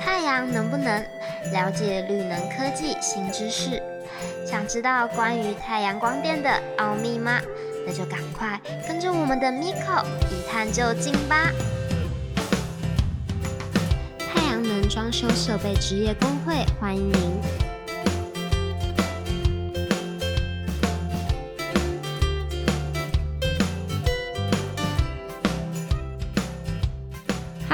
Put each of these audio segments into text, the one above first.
太阳能不能了解绿能科技新知识？想知道关于太阳光电的奥秘吗？那就赶快跟着我们的 Miko 一探究竟吧！太阳能装修设备职业工会欢迎您。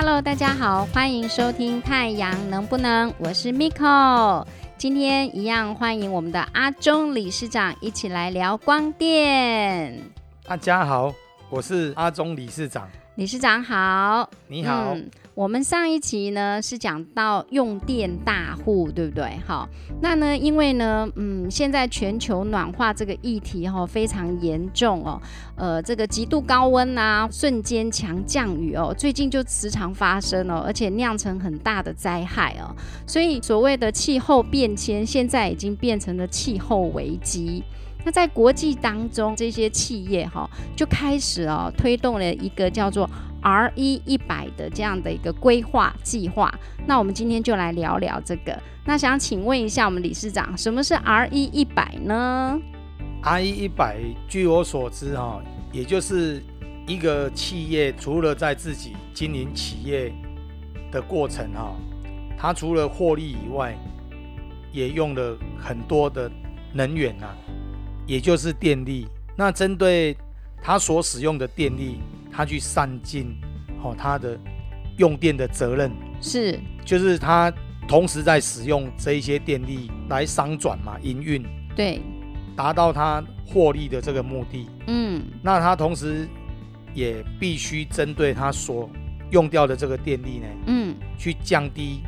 Hello，大家好，欢迎收听《太阳能不能》，我是 Miko。今天一样欢迎我们的阿忠理事长一起来聊光电。大家好，我是阿忠理事长。理事长好，你好。我们上一期呢是讲到用电大户，对不对？好，那呢，因为呢，嗯，现在全球暖化这个议题哈非常严重哦，呃，这个极度高温啊，瞬间强降雨哦，最近就时常发生哦，而且酿成很大的灾害哦，所以所谓的气候变迁现在已经变成了气候危机。那在国际当中，这些企业哈就开始哦推动了一个叫做 R 一一百的这样的一个规划计划。那我们今天就来聊聊这个。那想请问一下我们理事长，什么是 R 一一百呢？R 一一百，据我所知哈，也就是一个企业除了在自己经营企业的过程哈，它除了获利以外，也用了很多的能源呐。也就是电力，那针对他所使用的电力，他去善尽哦他的用电的责任。是，就是他同时在使用这一些电力来商转嘛营运，对，达到他获利的这个目的。嗯，那他同时也必须针对他所用掉的这个电力呢，嗯，去降低。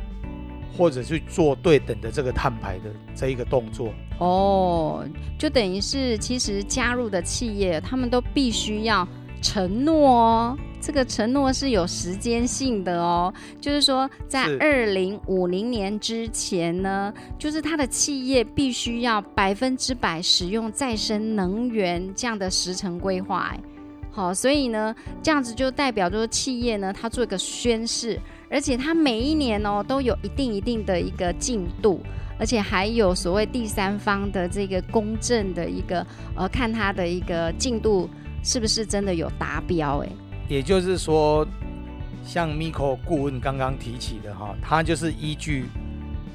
或者去做对等的这个碳排的这一个动作。哦，就等于是其实加入的企业，他们都必须要承诺哦，这个承诺是有时间性的哦，就是说在二零五零年之前呢，就是他的企业必须要百分之百使用再生能源这样的时程规划，哎，好，所以呢，这样子就代表说企业呢，它做一个宣誓。而且它每一年哦都有一定一定的一个进度，而且还有所谓第三方的这个公正的一个呃，看它的一个进度是不是真的有达标哎。也就是说，像 Miko 顾问刚刚提起的哈，他就是依据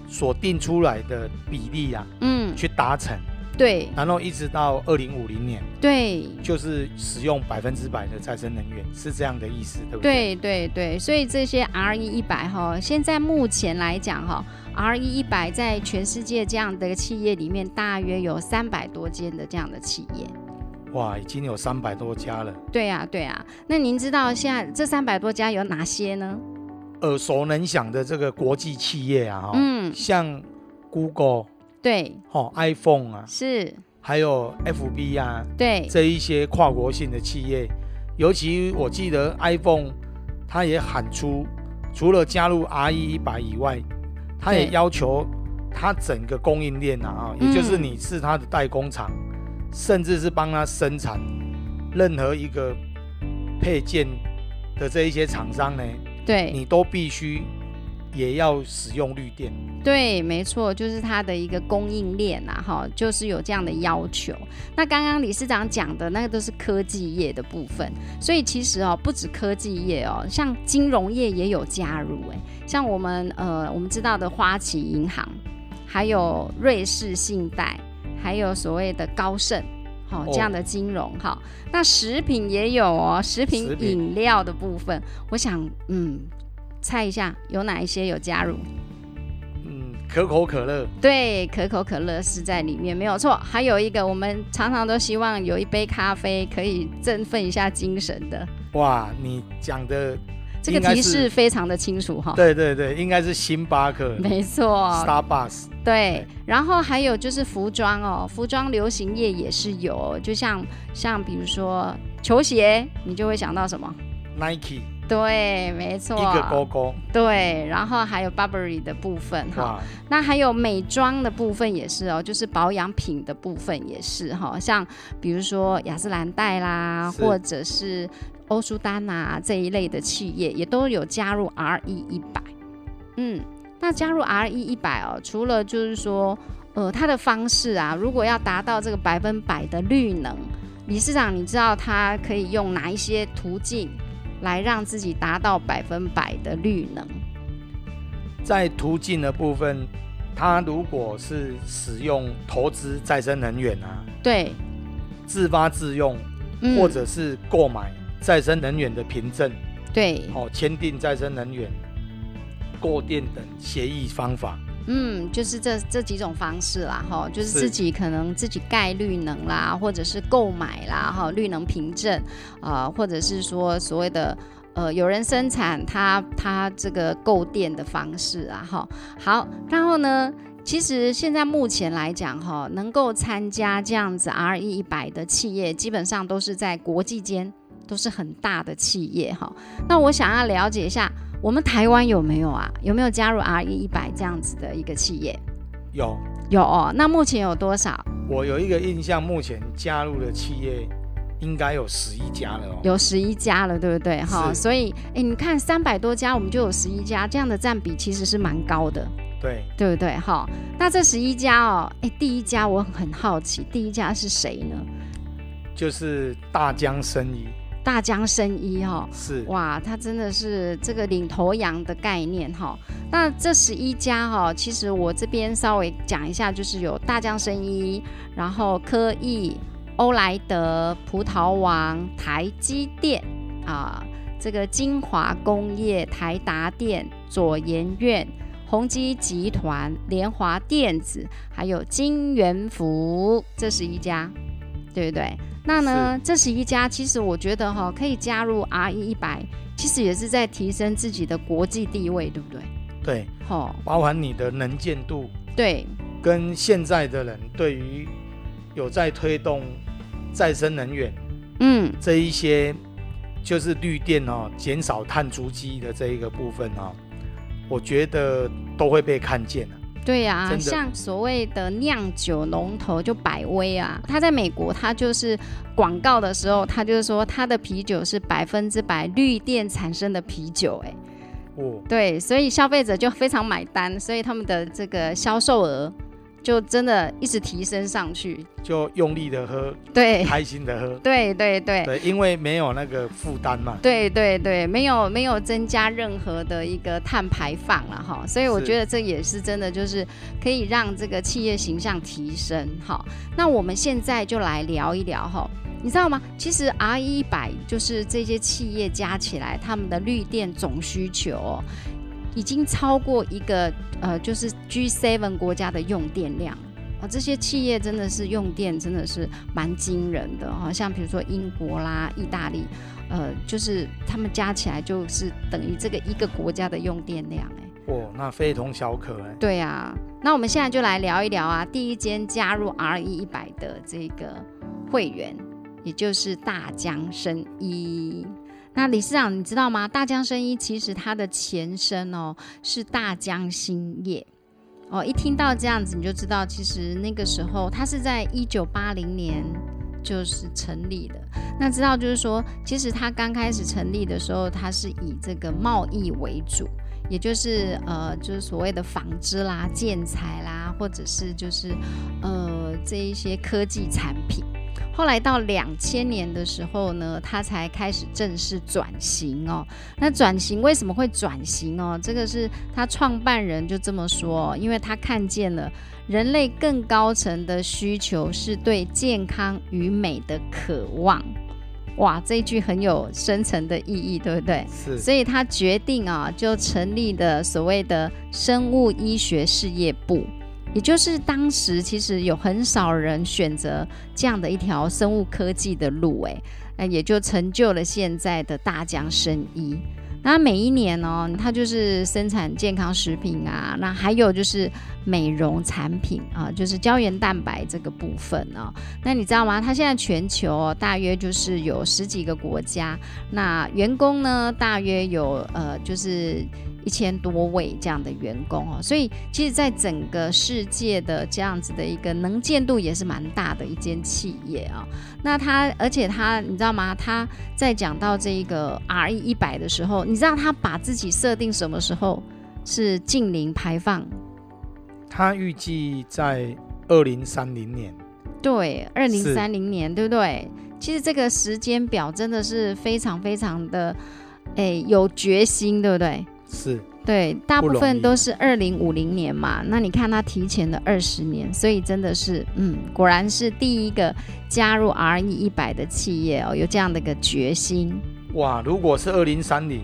所定出来的比例啊，嗯，去达成。对，然后一直到二零五零年，对，就是使用百分之百的再生能源，是这样的意思，对不对？对对对，所以这些 R E 一百哈，现在目前来讲哈，R E 一百在全世界这样的企业里面，大约有三百多间的这样的企业。哇，已经有三百多家了。对啊，对啊。那您知道现在这三百多家有哪些呢？耳熟能详的这个国际企业啊，嗯，像 Google。对，哦，iPhone 啊，是，还有 FB 啊，对，这一些跨国性的企业，尤其我记得 iPhone，它也喊出，除了加入 RE 一百以外，它也要求它整个供应链啊，也就是你是它的代工厂，甚至是帮他生产任何一个配件的这一些厂商呢，对你都必须。也要使用绿电，对，没错，就是它的一个供应链呐，哈，就是有这样的要求。那刚刚理事长讲的那个都是科技业的部分，所以其实哦，不止科技业哦，像金融业也有加入，哎，像我们呃，我们知道的花旗银行，还有瑞士信贷，还有所谓的高盛，好这样的金融，哈。那食品也有哦，食品饮料的部分，我想，嗯。猜一下有哪一些有加入？嗯，可口可乐。对，可口可乐是在里面，没有错。还有一个，我们常常都希望有一杯咖啡可以振奋一下精神的。哇，你讲的这个提示非常的清楚哈。对对对，应该是星巴克。没错，Starbucks。对，然后还有就是服装哦，服装流行业也是有，就像像比如说球鞋，你就会想到什么？Nike。对，没错，一个勾勾。对，然后还有 Burberry 的部分哈，那还有美妆的部分也是哦，就是保养品的部分也是哈，像比如说雅诗兰黛啦，或者是欧舒丹呐这一类的企业，也都有加入 R E 一百。嗯，那加入 RE 一百哦，除了就是说，呃，它的方式啊，如果要达到这个百分百的绿能，理事长，你知道它可以用哪一些途径来让自己达到百分百的绿能？在途径的部分，它如果是使用投资再生能源啊，对，自发自用，嗯。或者是购买再生能源的凭证，对，哦，签订再生能源购电等协议方法，嗯，就是这这几种方式啦，哈，就是是自己可能自己盖绿能啦，或者是购买啦，哈，绿能凭证，啊、或者是说所谓的呃有人生产它它这个购电的方式啊，哈，好，然后呢？其实现在目前来讲，哈，能够参加这样子 RE 一百的企业，基本上都是在国际间都是很大的企业，哈。那我想要了解一下，我们台湾有没有啊？有没有加入 RE 一百这样子的一个企业？有。有哦。那目前有多少？我有一个印象，目前加入的企业应该有十一家了哦。有十一家了，对不对？哈，是所以哎，你看三百多家，我们就有十一家，这样的占比其实是蛮高的，对，对不对？哈，那这十一家哦，哎，第一家我很好奇，第一家是谁呢？就是大江生医，大江生一哈、是哇，它真的是这个领头羊的概念哈。那这十一家哈，其实我这边稍微讲一下，就是有大江生一，然后科艺、欧莱德、葡萄王、台积电啊，这个金华工业、台达电、左研院。宏基集团、联华电子，还有金元福，这十一家，对不对？那呢，这十一家其实我觉得哈、可以加入 RE 一百，其实也是在提升自己的国际地位，对不对？对，哈、包含你的能见度。对，跟现在的人对于有在推动再生能源嗯，这一些，就是绿电哦，减少碳足迹的这一个部分哦，我觉得都会被看见的。对呀、像所谓的酿酒龙头就百威啊，他在美国，他就是广告的时候，他就是说他的啤酒是百分之百绿电产生的啤酒、哎，哦，对，所以消费者就非常买单，所以他们的这个销售额就真的一直提升上去。就用力的喝，对，开心的喝。对对对。对，因为没有那个负担嘛。对对对，没有没有增加任何的一个碳排放了哈，所以我觉得这也是真的，就是可以让这个企业形象提升。哈，那我们现在就来聊一聊哈，你知道吗？其实 R 一百就是这些企业加起来，他们的绿电总需求、哦、已经超过一个呃，就是 G7 国家的用电量。啊，这些企业真的是用电真的是蛮惊人的哈、像比如说英国啦、意大利，呃，就是他们加起来就是等于这个一个国家的用电量哎。哦，那非同小可哎。对啊，那我们现在就来聊一聊啊，第一间加入 RE 一百的这个会员，也就是大江生医。那理事长，你知道吗？大江生医其实它的前身哦是大江兴业。哦，一听到这样子，你就知道，其实那个时候它是在一九八零年就是成立的。那知道就是说，其实它刚开始成立的时候，它是以这个贸易为主，也就是呃，就是所谓的纺织啦、建材啦，或者是就是呃这一些科技产品。后来到两千年的时候呢，他才开始正式转型哦。那转型为什么会转型哦？这个是他创办人就这么说哦，因为他看见了人类更高层的需求是对健康与美的渴望。哇，这一句很有深层的意义，对不对？是所以他决定啊，就成立的所谓的生物医学事业部，也就是当时其实有很少人选择这样的一条生物科技的路，哎，那也就成就了现在的大江生医。那每一年哦，它就是生产健康食品啊，那还有就是美容产品啊，就是胶原蛋白这个部分啊。那你知道吗？它现在全球、大约就是有十几个国家，那员工呢大约有呃就是一千多位这样的员工哦，所以其实，在整个世界的这样子的一个能见度也是蛮大的一间企业啊、那他，而且他，你知道吗？他在讲到这一个 R E 一百的时候，你知道他把自己设定什么时候是近零排放？他预计在二零三零年。对，二零是三零年，对不对？其实这个时间表真的是非常非常的，哎，有决心，对不对？是对，大部分都是二零五零年嘛。那你看它提前了二十年，所以真的是，嗯，果然是第一个加入 RE 一百的企业哦，有这样的一个决心。哇，如果是二零三零，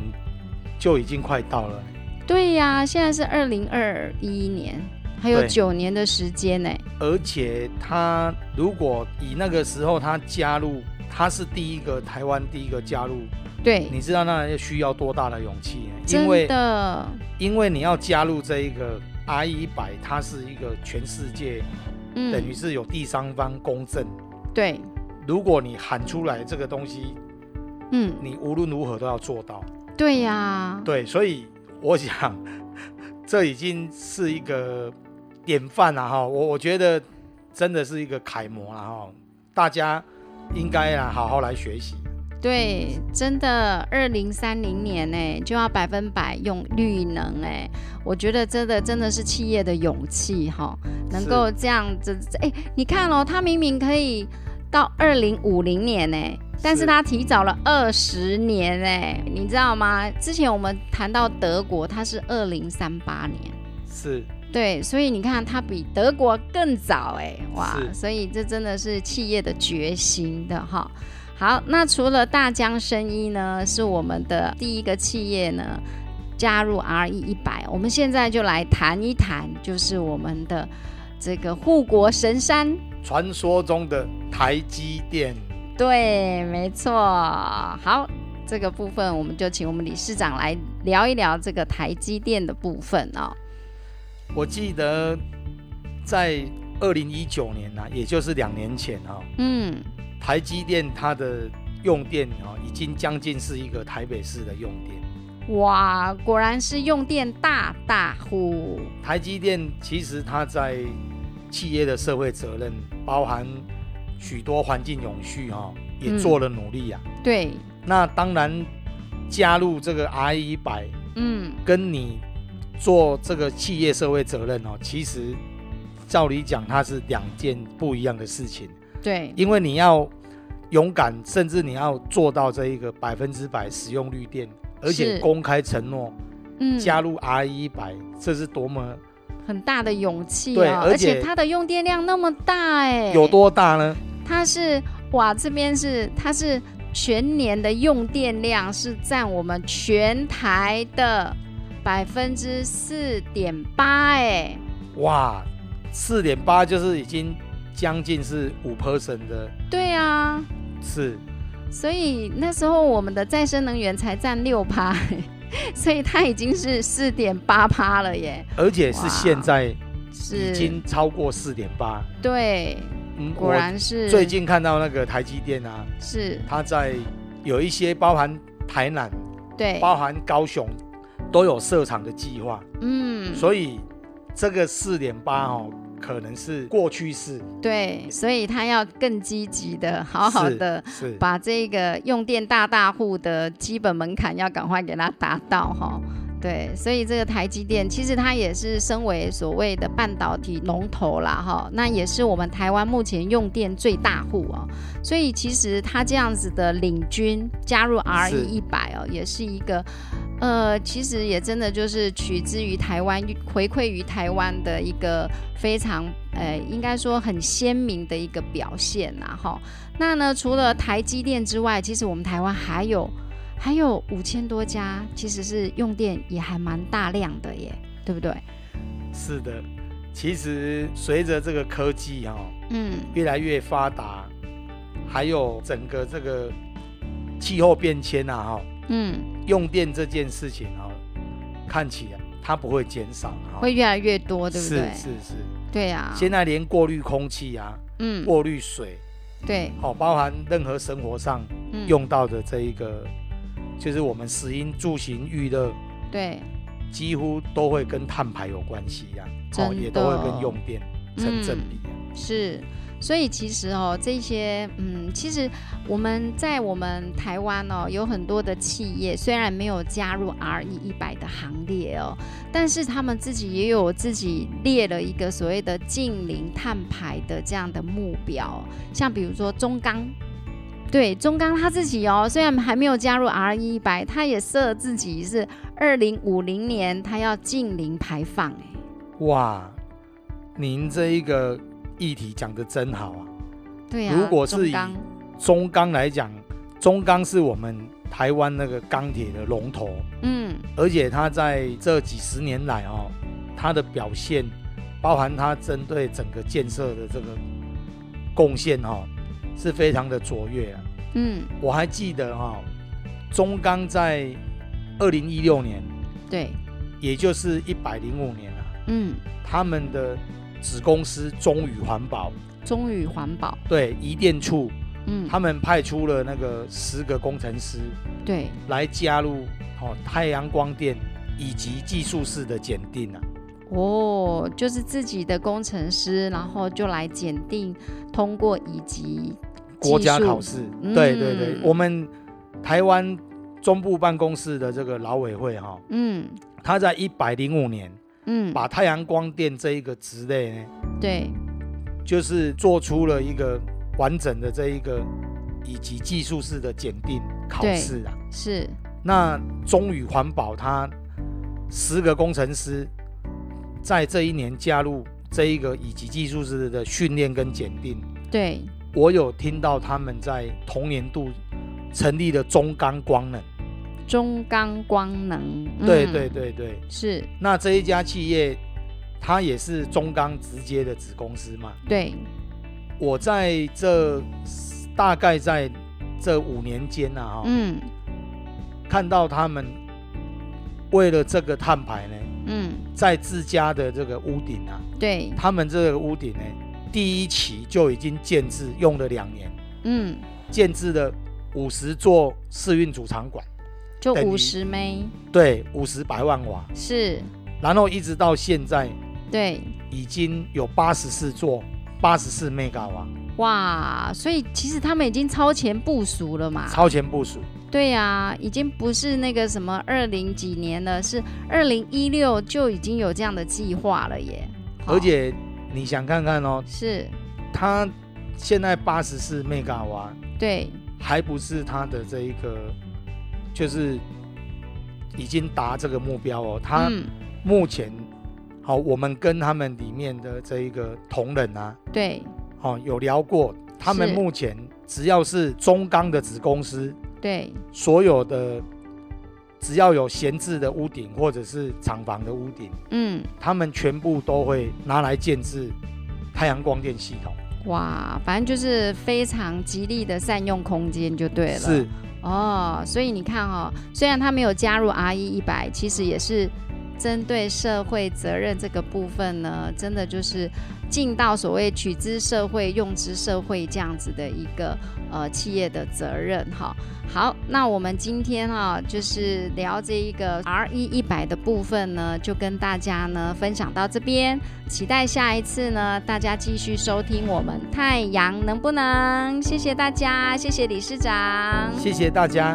就已经快到了。对呀，现在是二零二一年，还有对九年的时间呢。而且他如果以那个时候他加入，他是第一个台湾第一个加入，对，你知道那需要多大的勇气呢？因真为的，因为你要加入这一个 R 一百，它是一个全世界嗯，等于是有第三方公证。对，如果你喊出来这个东西，嗯，你无论如何都要做到。对呀，对，所以我想这已经是一个典范了哈。我我觉得真的是一个楷模了哈，大家应该啊好好来学习。对，真的，二零三零年呢就要百分百用绿能哎，我觉得真的真的是企业的勇气哈，能是够这样子哎，你看哦，他明明可以到二零五零年呢，但是是他提早了二十年哎，你知道吗？之前我们谈到德国，它是二零三八年。是对，所以你看，它比德国更早哎，哇！所以这真的是企业的决心的哈。好，那除了大江生医呢，是我们的第一个企业呢加入 RE 一百，我们现在就来谈一谈，就是我们的这个护国神山。传说中的台积电。对，没错。好，这个部分我们就请我们理事长来聊一聊这个台积电的部分哦。我记得在二零一九年呢、也就是两年前啊、嗯，台积电它的用电啊、已经将近是一个台北市的用电。哇，果然是用电大大户。台积电其实它在企业的社会责任，包含许多环境永续哈、也嗯做了努力啊。对，那当然加入这个 R 一百，嗯，跟你做这个企业社会责任哦，其实照理讲它是两件不一样的事情，对，因为你要勇敢，甚至你要做到这一个百分之百使用绿电，而且公开承诺嗯，加入 R 一百，这是多么很大的勇气哦，对而且且它的用电量那么大哎，有？多大呢？它是哇，这边是它是全年的用电量是占我们全台的百分之四点八哎，哇，四点八就是已经将近是五 percent 的，对啊，是所以那时候我们的再生能源才占六趴，所以它已经是四点八趴了耶，而且是哇现在已是，经超过四点八。对，嗯，果然是。最近看到那个台积电啊，是。它在有一些包含台南、对，包含高雄都有设厂的计划，嗯，所以这个四点八哦，可能是过去式，对，所以他要更积极的，好好的是把这个用电大大户的基本门槛要赶快给它达到哈。对，所以这个台积电其实它也是身为所谓的半导体龙头啦哈，那也是我们台湾目前用电最大户哦。所以其实它这样子的领军加入 RE 是一百哦，也是一个呃，其实也真的就是取之于台湾，回馈于台湾的一个非常呃，应该说很鲜明的一个表现呐哈。那呢，除了台积电之外，其实我们台湾还有还有五千多家，其实是用电也还蛮大量的耶，对不对？是的。其实随着这个科技哈、哦、嗯，越来越发达，还有整个这个气候变迁啊哈、嗯，用电这件事情啊、看起来它不会减少哈、会越来越多，对不对？是是是。对啊，现在连过滤空气啊、嗯，过滤水，对，好、包含任何生活上嗯，用到的这一个，就是我们食衣住行娱乐，对，几乎都会跟碳排有关系呀、真哦，也都会跟用电成正比啊、是，所以其实哦，这些嗯，其实我们在我们台湾哦，有很多的企业虽然没有加入 RE 一百的行列哦，但是他们自己也有自己列了一个所谓的近零碳排的这样的目标，像比如说中钢。对中钢他自己哦，虽然还没有加入 R 一百，他也设自己是二零五零年他要近零排放哎。哇，您这一个议题讲的真好啊！对呀，如果是以中钢来讲，中钢是我们台湾那个钢铁的龙头，嗯，而且它在这几十年来哦，它的表现，包含它针对整个建设的这个贡献哈。是非常的卓越啊！嗯，我还记得哈，中钢在二零一六年，对，也就是一百零五年啊，嗯，他们的子公司中宇环保，中宇环保，对，移电处，嗯，他们派出了那个十个工程师，对，来加入哦太阳光电以及技术式的检定啊。哦，就是自己的工程师，然后就来检定通过以及。国家考试，对对对，我们台湾中部办公室的这个劳委会哈，嗯，他在一百零五年，嗯，把太阳光电这一个职类呢，对，就是做出了一个完整的这一个以及技术式的检定考试啊，是。那中宇环保它十个工程师在这一年加入这一个以及技术式的训练跟检定，对。我有听到他们在同年度成立了中钢光能，中钢光能，对对对对，是。那这一家企业，它也是中钢直接的子公司嘛？对。我在这大概在这五年间呢，哈，嗯，看到他们为了这个碳排呢，嗯，在自家的这个屋顶啊，对，他们这个屋顶呢。第一期就已经建制用了两年，嗯，建制了五十座试运主场馆，就五十枚，对，五十百万瓦。是，然后一直到现在，对，已经有八十四座，八十四 mega 瓦，哇，所以其实他们已经超前部署了嘛，超前部署，对呀，已经不是那个什么二零几年了，是二零一六就已经有这样的计划了耶，而且。你想看看哦，是，它现在八十四 mega 瓦，对，还不是它的这一个，就是已经达这个目标哦。它目前，好，我们跟他们里面的这一个同仁啊，对，哦，有聊过，他们目前只要是中钢的子公司，对，所有的。只要有闲置的屋顶或者是厂房的屋顶，嗯，他们全部都会拿来建置太阳光电系统。哇，反正就是非常极力的善用空间就对了。是哦，所以你看哦，虽然他没有加入 R E 一百，其实也是针对社会责任这个部分呢，真的就是尽到所谓取之社会、用之社会这样子的一个呃企业的责任哈。好，那我们今天哈就是聊这一个 R E 一百的部分呢，就跟大家呢分享到这边，期待下一次呢大家继续收听我们太阳能不能？谢谢大家，谢谢理事长，谢谢大家。